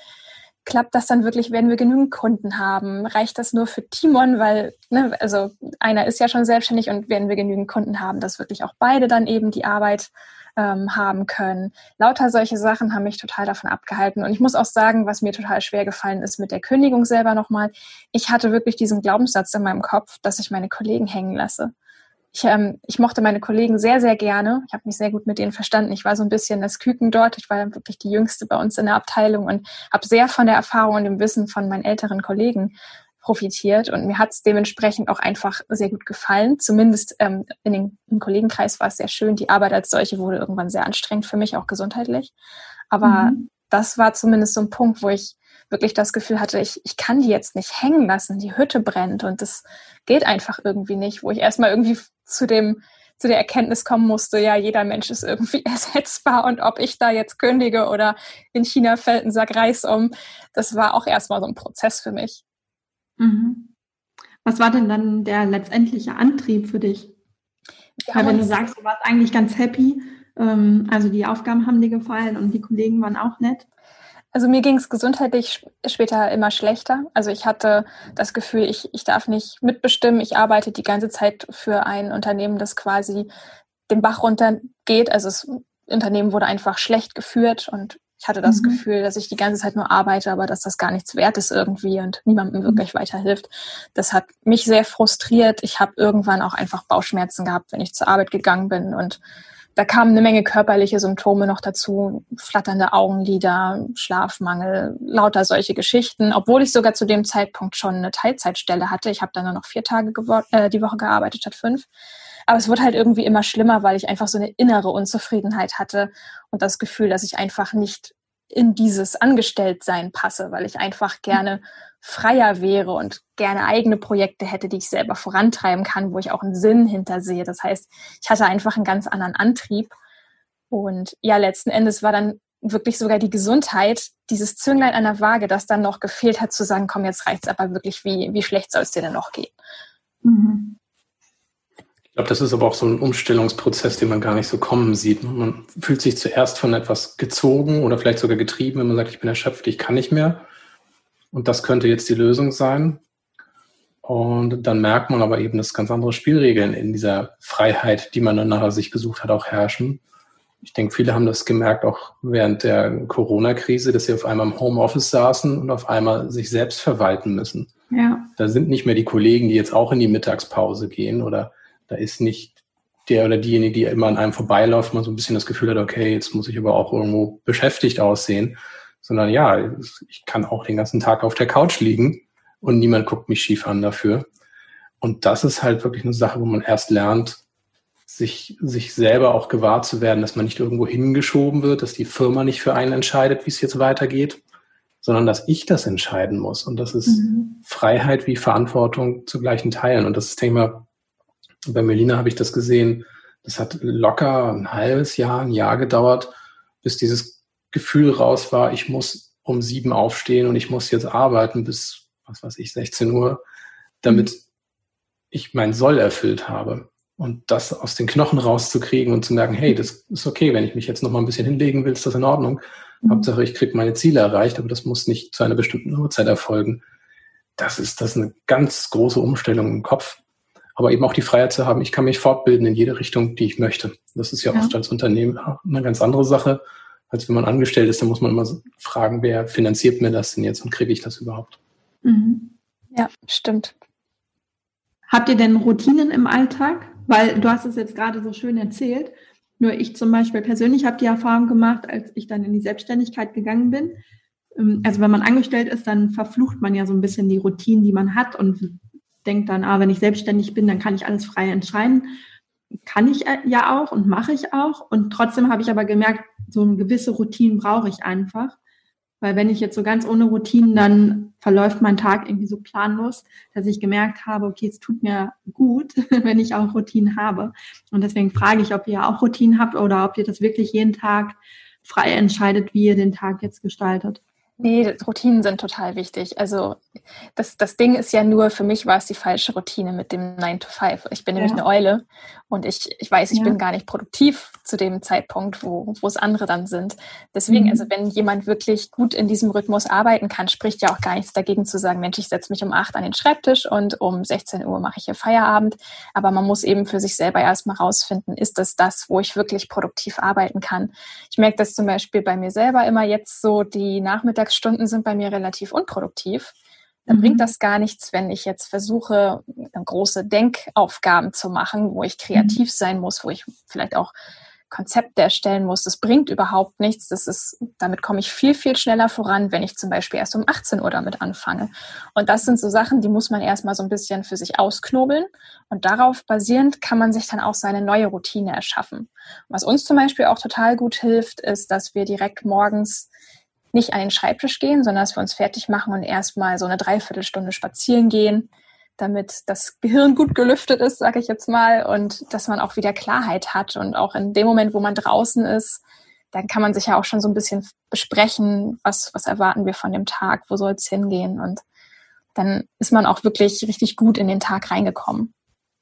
klappt das dann wirklich, werden wir genügend Kunden haben? Reicht das nur für Timon, weil, ne, also einer ist ja schon selbstständig und werden wir genügend Kunden haben, dass wirklich auch beide dann eben die Arbeit ähm, haben können. Lauter solche Sachen haben mich total davon abgehalten. Und ich muss auch sagen, was mir total schwer gefallen ist mit der Kündigung selber nochmal, ich hatte wirklich diesen Glaubenssatz in meinem Kopf, dass ich meine Kollegen hängen lasse. Ich, ähm, ich mochte meine Kollegen sehr, sehr gerne. Ich habe mich sehr gut mit denen verstanden. Ich war so ein bisschen das Küken dort. Ich war wirklich die Jüngste bei uns in der Abteilung und habe sehr von der Erfahrung und dem Wissen von meinen älteren Kollegen profitiert und mir hat es dementsprechend auch einfach sehr gut gefallen. Zumindest ähm, in den, im Kollegenkreis war es sehr schön. Die Arbeit als solche wurde irgendwann sehr anstrengend für mich, auch gesundheitlich. Aber mhm. das war zumindest so ein Punkt, wo ich wirklich das Gefühl hatte, ich, ich kann die jetzt nicht hängen lassen, die Hütte brennt und das geht einfach irgendwie nicht, wo ich erstmal irgendwie zu dem zu der Erkenntnis kommen musste, ja, jeder Mensch ist irgendwie ersetzbar und ob ich da jetzt kündige oder in China fällt ein Sack Reis um, das war auch erstmal so ein Prozess für mich. Mhm. Was war denn dann der letztendliche Antrieb für dich? Ja, Weil wenn du sagst, du warst eigentlich ganz happy, ähm, also die Aufgaben haben dir gefallen und die Kollegen waren auch nett. Also mir ging es gesundheitlich später immer schlechter. Also ich hatte das Gefühl, ich, ich darf nicht mitbestimmen. Ich arbeite die ganze Zeit für ein Unternehmen, das quasi den Bach runtergeht. Also das Unternehmen wurde einfach schlecht geführt und ich hatte das mhm. Gefühl, dass ich die ganze Zeit nur arbeite, aber dass das gar nichts wert ist irgendwie und niemandem mhm. wirklich weiterhilft. Das hat mich sehr frustriert. Ich habe irgendwann auch einfach Bauchschmerzen gehabt, wenn ich zur Arbeit gegangen bin und da kamen eine Menge körperliche Symptome noch dazu, flatternde Augenlider, Schlafmangel, lauter solche Geschichten, obwohl ich sogar zu dem Zeitpunkt schon eine Teilzeitstelle hatte. Ich habe dann nur noch vier Tage äh, die Woche gearbeitet statt fünf. Aber es wurde halt irgendwie immer schlimmer, weil ich einfach so eine innere Unzufriedenheit hatte und das Gefühl, dass ich einfach nicht in dieses Angestelltsein passe, weil ich einfach gerne freier wäre und gerne eigene Projekte hätte, die ich selber vorantreiben kann, wo ich auch einen Sinn hintersehe. Das heißt, ich hatte einfach einen ganz anderen Antrieb. Und ja, letzten Endes war dann wirklich sogar die Gesundheit, dieses Zünglein an der Waage, das dann noch gefehlt hat, zu sagen, komm, jetzt reicht's aber wirklich, wie, wie schlecht soll es dir denn noch gehen? Mhm. Ich glaube, das ist aber auch so ein Umstellungsprozess, den man gar nicht so kommen sieht. Man fühlt sich zuerst von etwas gezogen oder vielleicht sogar getrieben, wenn man sagt, ich bin erschöpft, ich kann nicht mehr. Und das könnte jetzt die Lösung sein. Und dann merkt man aber eben, dass ganz andere Spielregeln in dieser Freiheit, die man dann nachher sich gesucht hat, auch herrschen. Ich denke, viele haben das gemerkt, auch während der Corona-Krise, dass sie auf einmal im Homeoffice saßen und auf einmal sich selbst verwalten müssen. Ja. Da sind nicht mehr die Kollegen, die jetzt auch in die Mittagspause gehen oder da ist nicht der oder diejenige, die immer an einem vorbeiläuft, man so ein bisschen das Gefühl hat, okay, jetzt muss ich aber auch irgendwo beschäftigt aussehen, sondern ja, ich kann auch den ganzen Tag auf der Couch liegen und niemand guckt mich schief an dafür. Und das ist halt wirklich eine Sache, wo man erst lernt, sich, sich selber auch gewahr zu werden, dass man nicht irgendwo hingeschoben wird, dass die Firma nicht für einen entscheidet, wie es jetzt weitergeht, sondern dass ich das entscheiden muss. Und das ist mhm. Freiheit wie Verantwortung zu gleichen Teilen. Und das mal, bei Melina habe ich das gesehen, das hat locker ein halbes Jahr, ein Jahr gedauert, bis dieses Gefühl raus war, ich muss um sieben aufstehen und ich muss jetzt arbeiten bis, was weiß ich, 16 Uhr, damit ich mein Soll erfüllt habe. Und das aus den Knochen rauszukriegen und zu merken, hey, das ist okay, wenn ich mich jetzt noch mal ein bisschen hinlegen will, ist das in Ordnung. Mhm. Hauptsache, ich kriege meine Ziele erreicht, aber das muss nicht zu einer bestimmten Uhrzeit erfolgen. Das ist, das ist eine ganz große Umstellung im Kopf. Aber eben auch die Freiheit zu haben, ich kann mich fortbilden in jede Richtung, die ich möchte. Das ist ja, ja. oft als Unternehmen eine ganz andere Sache als wenn man angestellt ist, dann muss man immer fragen, wer finanziert mir das denn jetzt und kriege ich das überhaupt? Mhm. Ja, stimmt. Habt ihr denn Routinen im Alltag? Weil du hast es jetzt gerade so schön erzählt. Nur ich zum Beispiel persönlich habe die Erfahrung gemacht, als ich dann in die Selbstständigkeit gegangen bin. Ähm, also wenn man angestellt ist, dann verflucht man ja so ein bisschen die Routinen, die man hat und denkt dann, ah, wenn ich selbstständig bin, dann kann ich alles frei entscheiden kann ich äh, ja auch und mache ich auch. Und trotzdem habe ich aber gemerkt, so eine gewisse Routine brauche ich einfach. Weil wenn ich jetzt so ganz ohne Routinen, dann verläuft mein Tag irgendwie so planlos, dass ich gemerkt habe, okay, es tut mir gut, wenn ich auch Routinen habe. Und deswegen frage ich, ob ihr auch Routinen habt oder ob ihr das wirklich jeden Tag frei entscheidet, wie ihr den Tag jetzt gestaltet. Nee, Routinen sind total wichtig. Also das, das Ding ist ja nur, für mich war es die falsche Routine mit dem 9 to 5. Ich bin ja. nämlich eine Eule und ich, ich weiß, ich ja. bin gar nicht produktiv zu dem Zeitpunkt, wo, wo es andere dann sind. Deswegen, mhm. also wenn jemand wirklich gut in diesem Rhythmus arbeiten kann, spricht ja auch gar nichts dagegen zu sagen, Mensch, ich setze mich um 8 an den Schreibtisch und um 16 Uhr mache ich hier Feierabend. Aber man muss eben für sich selber erstmal rausfinden, ist das das, wo ich wirklich produktiv arbeiten kann. Ich merke das zum Beispiel bei mir selber immer jetzt so, die Nachmittags Mittagsstunden sind bei mir relativ unproduktiv. Dann mhm. bringt das gar nichts, wenn ich jetzt versuche, große Denkaufgaben zu machen, wo ich kreativ mhm. sein muss, wo ich vielleicht auch Konzepte erstellen muss. Das bringt überhaupt nichts. Das ist, damit komme ich viel, viel schneller voran, wenn ich zum Beispiel erst um 18 Uhr damit anfange. Und das sind so Sachen, die muss man erstmal so ein bisschen für sich ausknobeln. Und darauf basierend kann man sich dann auch seine neue Routine erschaffen. Was uns zum Beispiel auch total gut hilft, ist, dass wir direkt morgens nicht an den Schreibtisch gehen, sondern dass wir uns fertig machen und erstmal so eine Dreiviertelstunde spazieren gehen, damit das Gehirn gut gelüftet ist, sage ich jetzt mal, und dass man auch wieder Klarheit hat. Und auch in dem Moment, wo man draußen ist, dann kann man sich ja auch schon so ein bisschen besprechen, was, was erwarten wir von dem Tag, wo soll es hingehen. Und dann ist man auch wirklich richtig gut in den Tag reingekommen.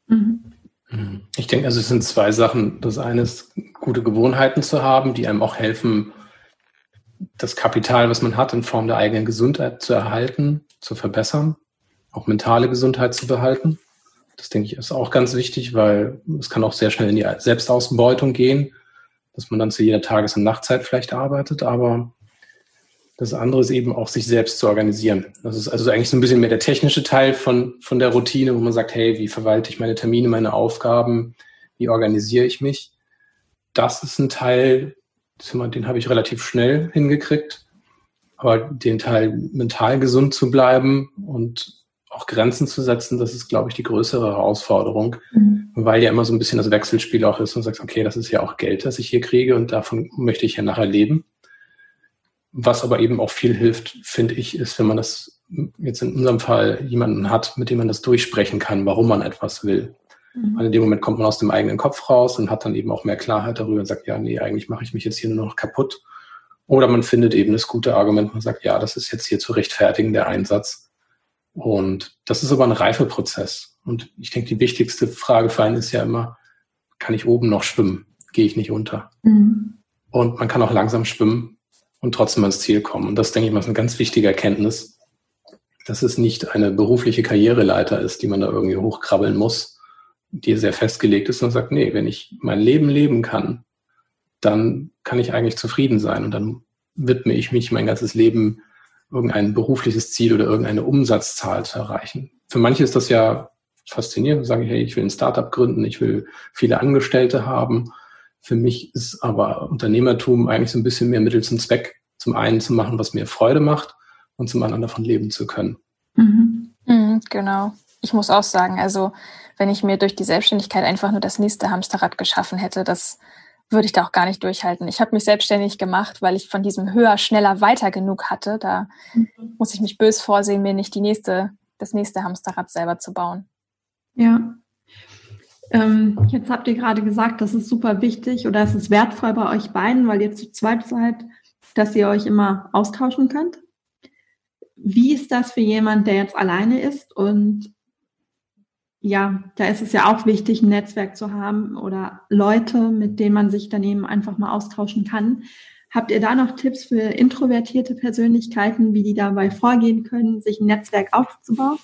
Mhm. Ich denke, also es sind zwei Sachen. Das eine ist, gute Gewohnheiten zu haben, die einem auch helfen, das Kapital, was man hat, in Form der eigenen Gesundheit zu erhalten, zu verbessern, auch mentale Gesundheit zu behalten. Das denke ich ist auch ganz wichtig, weil es kann auch sehr schnell in die Selbstausbeutung gehen, dass man dann zu jeder Tages- und Nachtzeit vielleicht arbeitet, aber das andere ist eben auch, sich selbst zu organisieren. Das ist also eigentlich so ein bisschen mehr der technische Teil von, von der Routine, wo man sagt, hey, wie verwalte ich meine Termine, meine Aufgaben, wie organisiere ich mich? Das ist ein Teil, den habe ich relativ schnell hingekriegt. Aber den Teil mental gesund zu bleiben und auch Grenzen zu setzen, das ist, glaube ich, die größere Herausforderung, mhm. weil ja immer so ein bisschen das Wechselspiel auch ist und sagst, okay, das ist ja auch Geld, das ich hier kriege und davon möchte ich ja nachher leben. Was aber eben auch viel hilft, finde ich, ist, wenn man das jetzt in unserem Fall jemanden hat, mit dem man das durchsprechen kann, warum man etwas will. Mhm. Weil in dem Moment kommt man aus dem eigenen Kopf raus und hat dann eben auch mehr Klarheit darüber und sagt, ja, nee, eigentlich mache ich mich jetzt hier nur noch kaputt. Oder man findet eben das gute Argument und sagt, ja, das ist jetzt hier zu rechtfertigen, der Einsatz. Und das ist aber ein Reifeprozess. Und ich denke, die wichtigste Frage für einen ist ja immer, kann ich oben noch schwimmen? Gehe ich nicht unter? Mhm. Und man kann auch langsam schwimmen und trotzdem ans Ziel kommen. Und das, denke ich mal, ist eine ganz wichtige Erkenntnis, dass es nicht eine berufliche Karriereleiter ist, die man da irgendwie hochkrabbeln muss, die sehr festgelegt ist und sagt, nee, wenn ich mein Leben leben kann, dann kann ich eigentlich zufrieden sein und dann widme ich mich mein ganzes Leben irgendein berufliches Ziel oder irgendeine Umsatzzahl zu erreichen. Für manche ist das ja faszinierend, sagen, hey, ich will ein Startup gründen, ich will viele Angestellte haben. Für mich ist aber Unternehmertum eigentlich so ein bisschen mehr Mittel zum Zweck. Zum einen zu machen, was mir Freude macht und zum anderen davon leben zu können. Mhm. Mhm, genau. Ich muss auch sagen, also wenn ich mir durch die Selbstständigkeit einfach nur das nächste Hamsterrad geschaffen hätte, das würde ich da auch gar nicht durchhalten. Ich habe mich selbstständig gemacht, weil ich von diesem höher, schneller, weiter genug hatte. Da mhm. muss ich mich bös vorsehen, mir nicht die nächste, das nächste Hamsterrad selber zu bauen. Ja. Ähm, jetzt habt ihr gerade gesagt, das ist super wichtig oder es ist wertvoll bei euch beiden, weil ihr zu zweit seid, dass ihr euch immer austauschen könnt. Wie ist das für jemand, der jetzt alleine ist und ja, da ist es ja auch wichtig, ein Netzwerk zu haben oder Leute, mit denen man sich daneben einfach mal austauschen kann. Habt ihr da noch Tipps für introvertierte Persönlichkeiten, wie die dabei vorgehen können, sich ein Netzwerk aufzubauen?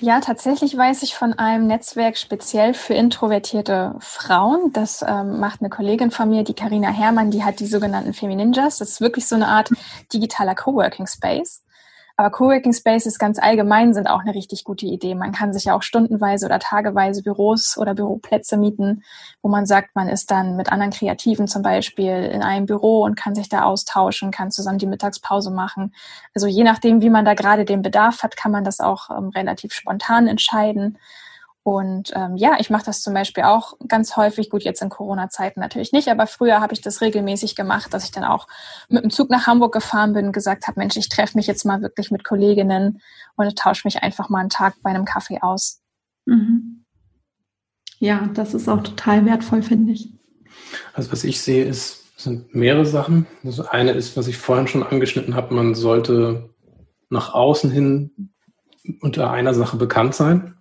Ja, tatsächlich weiß ich von einem Netzwerk speziell für introvertierte Frauen. Das ähm, macht eine Kollegin von mir, die Karina Herrmann, die hat die sogenannten Femininjas. Das ist wirklich so eine Art digitaler Coworking Space. Aber Coworking Spaces ganz allgemein sind auch eine richtig gute Idee. Man kann sich ja auch stundenweise oder tageweise Büros oder Büroplätze mieten, wo man sagt, man ist dann mit anderen Kreativen zum Beispiel in einem Büro und kann sich da austauschen, kann zusammen die Mittagspause machen. Also je nachdem, wie man da gerade den Bedarf hat, kann man das auch ähm, relativ spontan entscheiden. Und ähm, ja, ich mache das zum Beispiel auch ganz häufig, gut, jetzt in Corona-Zeiten natürlich nicht, aber früher habe ich das regelmäßig gemacht, dass ich dann auch mit dem Zug nach Hamburg gefahren bin und gesagt habe, Mensch, ich treffe mich jetzt mal wirklich mit Kolleginnen und tausche mich einfach mal einen Tag bei einem Kaffee aus. Mhm. Ja, das ist auch total wertvoll, finde ich. Also was ich sehe, ist sind mehrere Sachen. Das eine ist, was ich vorhin schon angeschnitten habe, man sollte nach außen hin unter einer Sache bekannt sein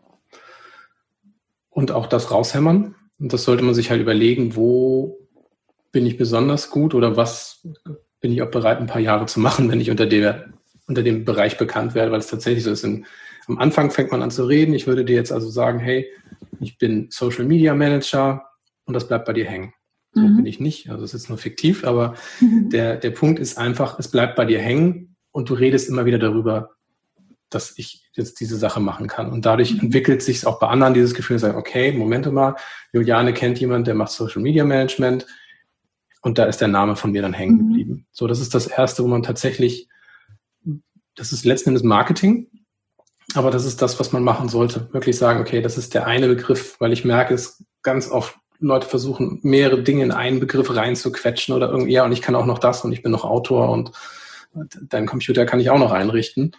und auch das raushämmern. Und das sollte man sich halt überlegen, wo bin ich besonders gut oder was bin ich auch bereit, ein paar Jahre zu machen, wenn ich unter, der, unter dem Bereich bekannt werde, weil es tatsächlich so ist. In, am Anfang fängt man an zu reden. Ich würde dir jetzt also sagen, hey, ich bin Social Media Manager und das bleibt bei dir hängen. So mhm. bin ich nicht. Also es ist nur fiktiv, aber mhm. der, der Punkt ist einfach, es bleibt bei dir hängen und du redest immer wieder darüber, dass ich jetzt diese Sache machen kann. Und dadurch mhm. entwickelt sich auch bei anderen dieses Gefühl, sagen, okay, Moment mal, Juliane kennt jemand, der macht Social Media Management und da ist der Name von mir dann hängen mhm. geblieben. So, das ist das Erste, wo man tatsächlich, das ist letzten Endes Marketing, aber das ist das, was man machen sollte. Wirklich sagen, okay, das ist der eine Begriff, weil ich merke es ganz oft, Leute versuchen, mehrere Dinge in einen Begriff reinzuquetschen oder irgendwie, ja, und ich kann auch noch das und ich bin noch Autor und dein Computer kann ich auch noch einrichten.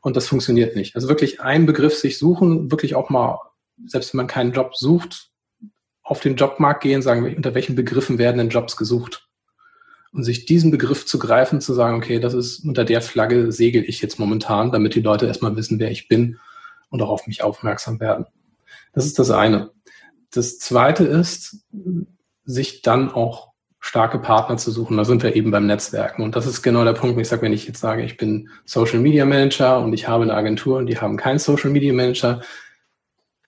Und das funktioniert nicht. Also wirklich einen Begriff sich suchen, wirklich auch mal, selbst wenn man keinen Job sucht, auf den Jobmarkt gehen, sagen, unter welchen Begriffen werden denn Jobs gesucht? Und sich diesen Begriff zu greifen, zu sagen, okay, das ist unter der Flagge segel ich jetzt momentan, damit die Leute erstmal wissen, wer ich bin und auch auf mich aufmerksam werden. Das ist das eine. Das zweite ist, sich dann auch starke Partner zu suchen. Da sind wir eben beim Netzwerken. Und das ist genau der Punkt, wo ich sage, wenn ich jetzt sage, ich bin Social Media Manager und ich habe eine Agentur und die haben keinen Social Media Manager,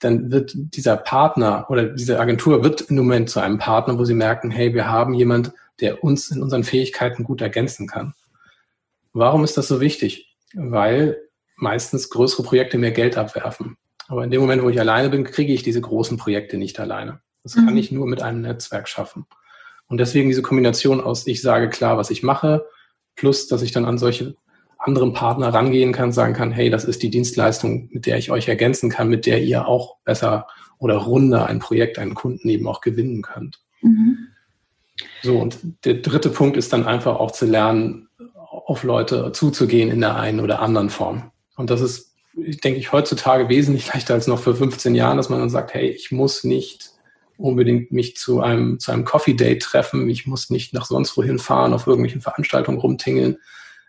dann wird dieser Partner oder diese Agentur wird im Moment zu einem Partner, wo sie merken, hey, wir haben jemand, der uns in unseren Fähigkeiten gut ergänzen kann. Warum ist das so wichtig? Weil meistens größere Projekte mehr Geld abwerfen. Aber in dem Moment, wo ich alleine bin, kriege ich diese großen Projekte nicht alleine. Das kann mhm. ich nur mit einem Netzwerk schaffen. Und deswegen diese Kombination aus, ich sage klar, was ich mache, plus, dass ich dann an solche anderen Partner rangehen kann, sagen kann, hey, das ist die Dienstleistung, mit der ich euch ergänzen kann, mit der ihr auch besser oder runder ein Projekt, einen Kunden eben auch gewinnen könnt. Mhm. So, und der dritte Punkt ist dann einfach auch zu lernen, auf Leute zuzugehen in der einen oder anderen Form. Und das ist, denke ich, heutzutage wesentlich leichter als noch vor 15 Jahren, dass man dann sagt, hey, ich muss nicht unbedingt mich zu einem, zu einem Coffee Date treffen. Ich muss nicht nach sonst wohin fahren, auf irgendwelchen Veranstaltungen rumtingeln.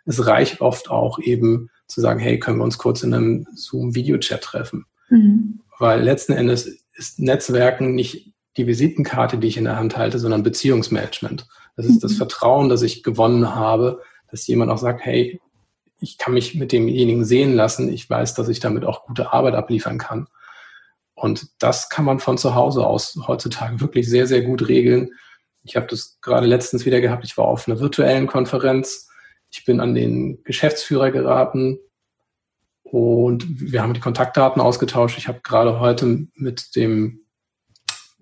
Es reicht oft auch eben zu sagen, hey, können wir uns kurz in einem Zoom-Video-Chat treffen? Mhm. Weil letzten Endes ist Netzwerken nicht die Visitenkarte, die ich in der Hand halte, sondern Beziehungsmanagement. Das ist mhm. das Vertrauen, das ich gewonnen habe, dass jemand auch sagt, hey, ich kann mich mit demjenigen sehen lassen. Ich weiß, dass ich damit auch gute Arbeit abliefern kann. Und das kann man von zu Hause aus heutzutage wirklich sehr, sehr gut regeln. Ich habe das gerade letztens wieder gehabt. Ich war auf einer virtuellen Konferenz. Ich bin an den Geschäftsführer geraten und wir haben die Kontaktdaten ausgetauscht. Ich habe gerade heute mit dem,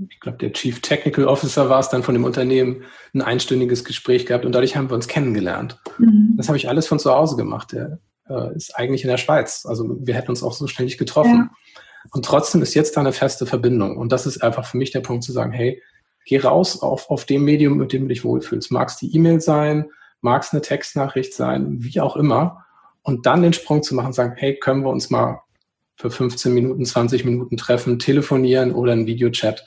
ich glaube, der Chief Technical Officer war es dann von dem Unternehmen, ein einstündiges Gespräch gehabt und dadurch haben wir uns kennengelernt. Mhm. Das habe ich alles von zu Hause gemacht. Der äh, ist eigentlich in der Schweiz. Also wir hätten uns auch so ständig getroffen. Ja. Und trotzdem ist jetzt da eine feste Verbindung. Und das ist einfach für mich der Punkt zu sagen, hey, geh raus auf, auf dem Medium, mit dem du dich wohlfühlst. Mag es die E-Mail sein, mag es eine Textnachricht sein, wie auch immer. Und dann den Sprung zu machen, sagen, hey, können wir uns mal für 15 Minuten, 20 Minuten treffen, telefonieren oder ein Videochat.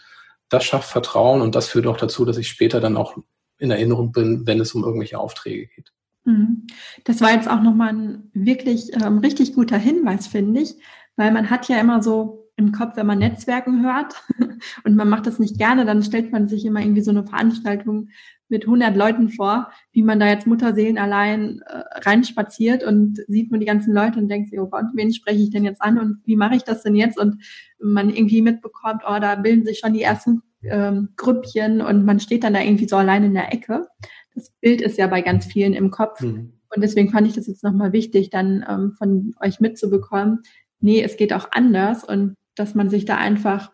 Das schafft Vertrauen und das führt auch dazu, dass ich später dann auch in Erinnerung bin, wenn es um irgendwelche Aufträge geht. Mhm. Das war jetzt auch nochmal ein wirklich ähm, richtig guter Hinweis, finde ich, weil man hat ja immer so im Kopf, wenn man Netzwerken hört und man macht das nicht gerne, dann stellt man sich immer irgendwie so eine Veranstaltung mit 100 Leuten vor, wie man da jetzt Mutterseelen allein äh, reinspaziert und sieht nur die ganzen Leute und denkt sich, oh Gott, wen spreche ich denn jetzt an und wie mache ich das denn jetzt? Und man irgendwie mitbekommt, oh, da bilden sich schon die ersten ähm, Grüppchen und man steht dann da irgendwie so allein in der Ecke. Das Bild ist ja bei ganz vielen im Kopf. Mhm. Und deswegen fand ich das jetzt nochmal wichtig, dann ähm, von euch mitzubekommen, nee, es geht auch anders und dass man sich da einfach,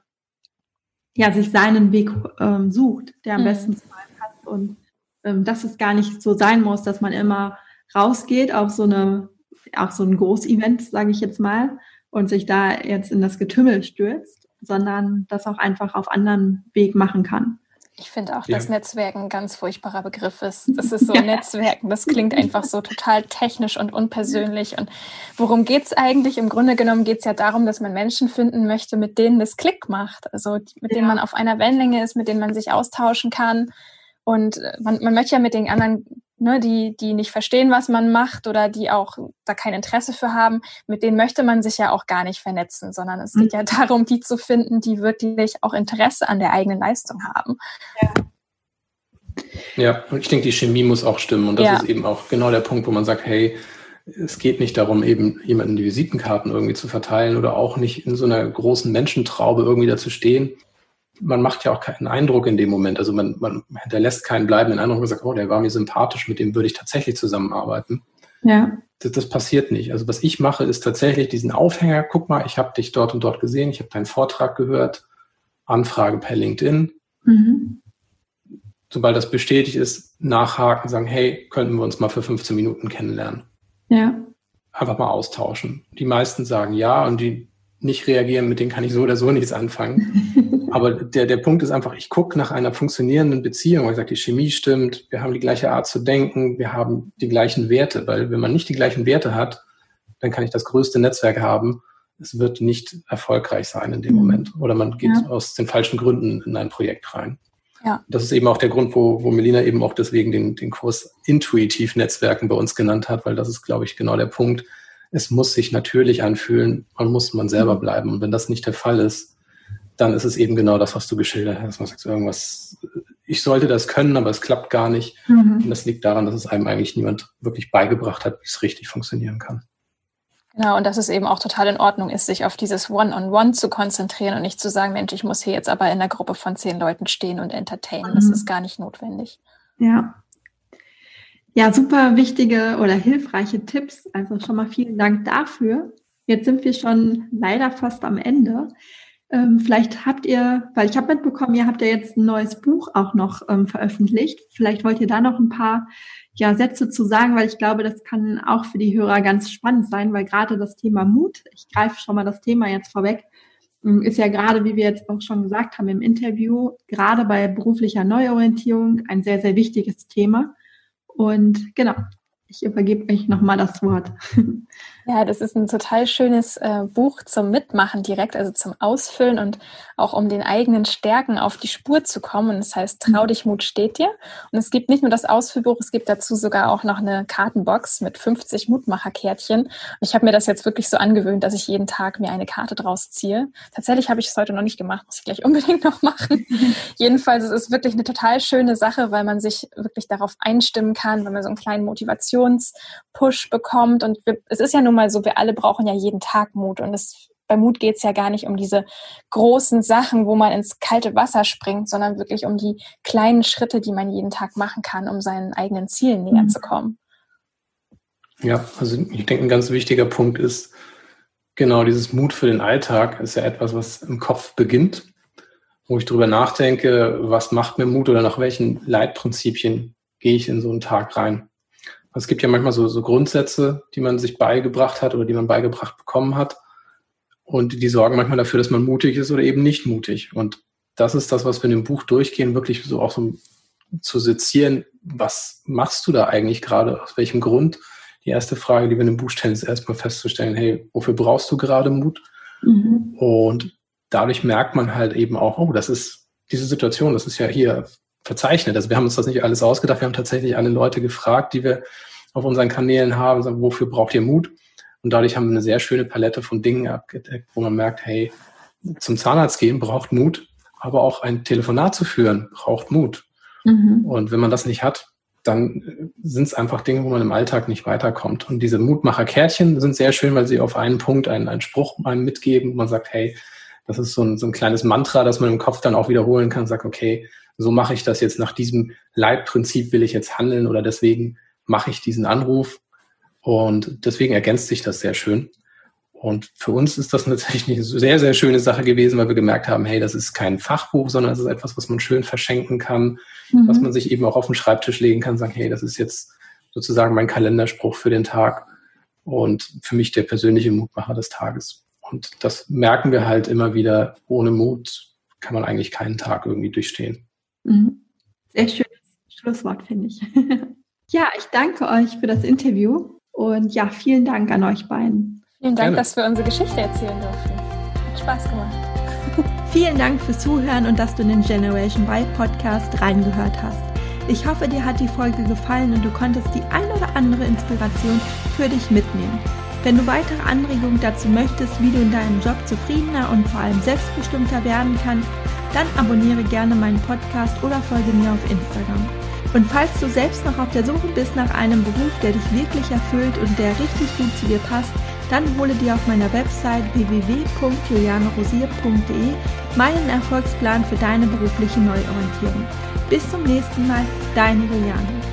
ja, sich seinen Weg ähm, sucht, der am mhm. besten zu einem passt und ähm, dass es gar nicht so sein muss, dass man immer rausgeht auf so eine, auf so ein Großevent, sage ich jetzt mal, und sich da jetzt in das Getümmel stürzt, sondern das auch einfach auf anderen Weg machen kann. Ich finde auch, ja. dass Netzwerken ein ganz furchtbarer Begriff ist. Das ist so ja. Netzwerken, das klingt einfach so total technisch und unpersönlich. Und worum geht es eigentlich? Im Grunde genommen geht es ja darum, dass man Menschen finden möchte, mit denen das Klick macht. Also mit ja. denen man auf einer Wellenlänge ist, mit denen man sich austauschen kann. Und äh, man, man möchte ja mit den anderen ne, die, die nicht verstehen, was man macht oder die auch da kein Interesse für haben, mit denen möchte man sich ja auch gar nicht vernetzen, sondern es geht mhm. ja darum, die zu finden, die wirklich auch Interesse an der eigenen Leistung haben. Ja. Ja, ich denke, die Chemie muss auch stimmen. Und das ja. ist eben auch genau der Punkt, wo man sagt, hey, es geht nicht darum, eben jemanden die Visitenkarten irgendwie zu verteilen oder auch nicht in so einer großen Menschentraube irgendwie da zu stehen man macht ja auch keinen Eindruck in dem Moment. Also man, man hinterlässt keinen bleibenden Eindruck und sagt, oh, der war mir sympathisch, mit dem würde ich tatsächlich zusammenarbeiten. Ja. Das, das passiert nicht. Also was ich mache, ist tatsächlich diesen Aufhänger, guck mal, ich habe dich dort und dort gesehen, ich habe deinen Vortrag gehört, Anfrage per LinkedIn. Mhm. Sobald das bestätigt ist, nachhaken, sagen, hey, könnten wir uns mal für 15 Minuten kennenlernen. Ja. Einfach mal austauschen. Die meisten sagen ja und die nicht reagieren, mit denen kann ich so oder so nichts anfangen. Aber der, der Punkt ist einfach, ich gucke nach einer funktionierenden Beziehung. Ich sage, die Chemie stimmt, wir haben die gleiche Art zu denken, wir haben die gleichen Werte. Weil wenn man nicht die gleichen Werte hat, dann kann ich das größte Netzwerk haben. Es wird nicht erfolgreich sein in dem mhm. Moment. Oder man geht ja. aus den falschen Gründen in ein Projekt rein. Ja. Das ist eben auch der Grund, wo, wo Melina eben auch deswegen den, den Kurs Intuitiv Netzwerken bei uns genannt hat, weil das ist, glaube ich, genau der Punkt. Es muss sich natürlich anfühlen, man muss man selber mhm. bleiben. Und wenn das nicht der Fall ist, dann ist es eben genau das, was du geschildert hast. Man sagt irgendwas, ich sollte das können, aber es klappt gar nicht. Mhm. Und das liegt daran, dass es einem eigentlich niemand wirklich beigebracht hat, wie es richtig funktionieren kann. Genau, und dass es eben auch total in Ordnung ist, sich auf dieses One-on-One -on -One zu konzentrieren und nicht zu sagen, Mensch, ich muss hier jetzt aber in einer Gruppe von zehn Leuten stehen und entertainen. Mhm. Das ist gar nicht notwendig. Ja. Ja, super wichtige oder hilfreiche Tipps. Also schon mal vielen Dank dafür. Jetzt sind wir schon leider fast am Ende. Ähm, vielleicht habt ihr, weil ich habe mitbekommen, ihr habt ja jetzt ein neues Buch auch noch ähm, veröffentlicht. Vielleicht wollt ihr da noch ein paar ja, Sätze zu sagen, weil ich glaube, das kann auch für die Hörer ganz spannend sein, weil gerade das Thema Mut, ich greife schon mal das Thema jetzt vorweg, ähm, ist ja gerade, wie wir jetzt auch schon gesagt haben im Interview, gerade bei beruflicher Neuorientierung ein sehr, sehr wichtiges Thema. Und genau, ich übergebe euch nochmal das Wort. Ja, das ist ein total schönes äh, Buch zum Mitmachen direkt, also zum Ausfüllen und auch um den eigenen Stärken auf die Spur zu kommen. Und das heißt, Trau dich, Mut steht dir. Und es gibt nicht nur das Ausfüllbuch, es gibt dazu sogar auch noch eine Kartenbox mit 50 Mutmacherkärtchen. Und ich habe mir das jetzt wirklich so angewöhnt, dass ich jeden Tag mir eine Karte draus ziehe. Tatsächlich habe ich es heute noch nicht gemacht, muss ich gleich unbedingt noch machen. Jedenfalls es ist es wirklich eine total schöne Sache, weil man sich wirklich darauf einstimmen kann, wenn man so einen kleinen Motivationspush bekommt. Und wir, es ist ja nun mal mal so, wir alle brauchen ja jeden Tag Mut. Und es, bei Mut geht es ja gar nicht um diese großen Sachen, wo man ins kalte Wasser springt, sondern wirklich um die kleinen Schritte, die man jeden Tag machen kann, um seinen eigenen Zielen näher mhm. zu kommen. Ja, also ich denke, ein ganz wichtiger Punkt ist, genau dieses Mut für den Alltag ist ja etwas, was im Kopf beginnt, wo ich darüber nachdenke, was macht mir Mut oder nach welchen Leitprinzipien gehe ich in so einen Tag rein. Es gibt ja manchmal so, so Grundsätze, die man sich beigebracht hat oder die man beigebracht bekommen hat. Und die sorgen manchmal dafür, dass man mutig ist oder eben nicht mutig. Und das ist das, was wir in dem Buch durchgehen, wirklich so auch so zu sezieren. Was machst du da eigentlich gerade? Aus welchem Grund? Die erste Frage, die wir in dem Buch stellen, ist erstmal festzustellen, hey, wofür brauchst du gerade Mut? Mhm. Und dadurch merkt man halt eben auch, oh, das ist diese Situation, das ist ja hier verzeichnet. Also wir haben uns das nicht alles ausgedacht, wir haben tatsächlich alle Leute gefragt, die wir auf unseren Kanälen haben, sagen, wofür braucht ihr Mut? Und dadurch haben wir eine sehr schöne Palette von Dingen abgedeckt, wo man merkt, hey, zum Zahnarzt gehen braucht Mut, aber auch ein Telefonat zu führen braucht Mut. Mhm. Und wenn man das nicht hat, dann sind es einfach Dinge, wo man im Alltag nicht weiterkommt. Und diese Mutmacher-Kärtchen sind sehr schön, weil sie auf einen Punkt einen, einen Spruch einem mitgeben, wo man sagt, hey, das ist so ein, so ein kleines Mantra, das man im Kopf dann auch wiederholen kann, sagt, okay, so mache ich das jetzt nach diesem Leitprinzip will ich jetzt handeln oder deswegen mache ich diesen Anruf. Und deswegen ergänzt sich das sehr schön. Und für uns ist das natürlich eine sehr, sehr schöne Sache gewesen, weil wir gemerkt haben, hey, das ist kein Fachbuch, sondern es ist etwas, was man schön verschenken kann, mhm. was man sich eben auch auf den Schreibtisch legen kann, sagen, hey, das ist jetzt sozusagen mein Kalenderspruch für den Tag und für mich der persönliche Mutmacher des Tages. Und das merken wir halt immer wieder, ohne Mut kann man eigentlich keinen Tag irgendwie durchstehen. Mhm. Sehr schönes Schlusswort, finde ich. ja, ich danke euch für das Interview und ja, vielen Dank an euch beiden. Vielen Dank, Gerne. dass wir unsere Geschichte erzählen durften. Hat Spaß gemacht. Vielen Dank fürs Zuhören und dass du in den Generation Y Podcast reingehört hast. Ich hoffe, dir hat die Folge gefallen und du konntest die ein oder andere Inspiration für dich mitnehmen. Wenn du weitere Anregungen dazu möchtest, wie du in deinem Job zufriedener und vor allem selbstbestimmter werden kannst, dann abonniere gerne meinen Podcast oder folge mir auf Instagram. Und falls du selbst noch auf der Suche bist nach einem Beruf, der dich wirklich erfüllt und der richtig gut zu dir passt, dann hole dir auf meiner Website www.julianerosier.de meinen Erfolgsplan für deine berufliche Neuorientierung. Bis zum nächsten Mal, deine Juliane.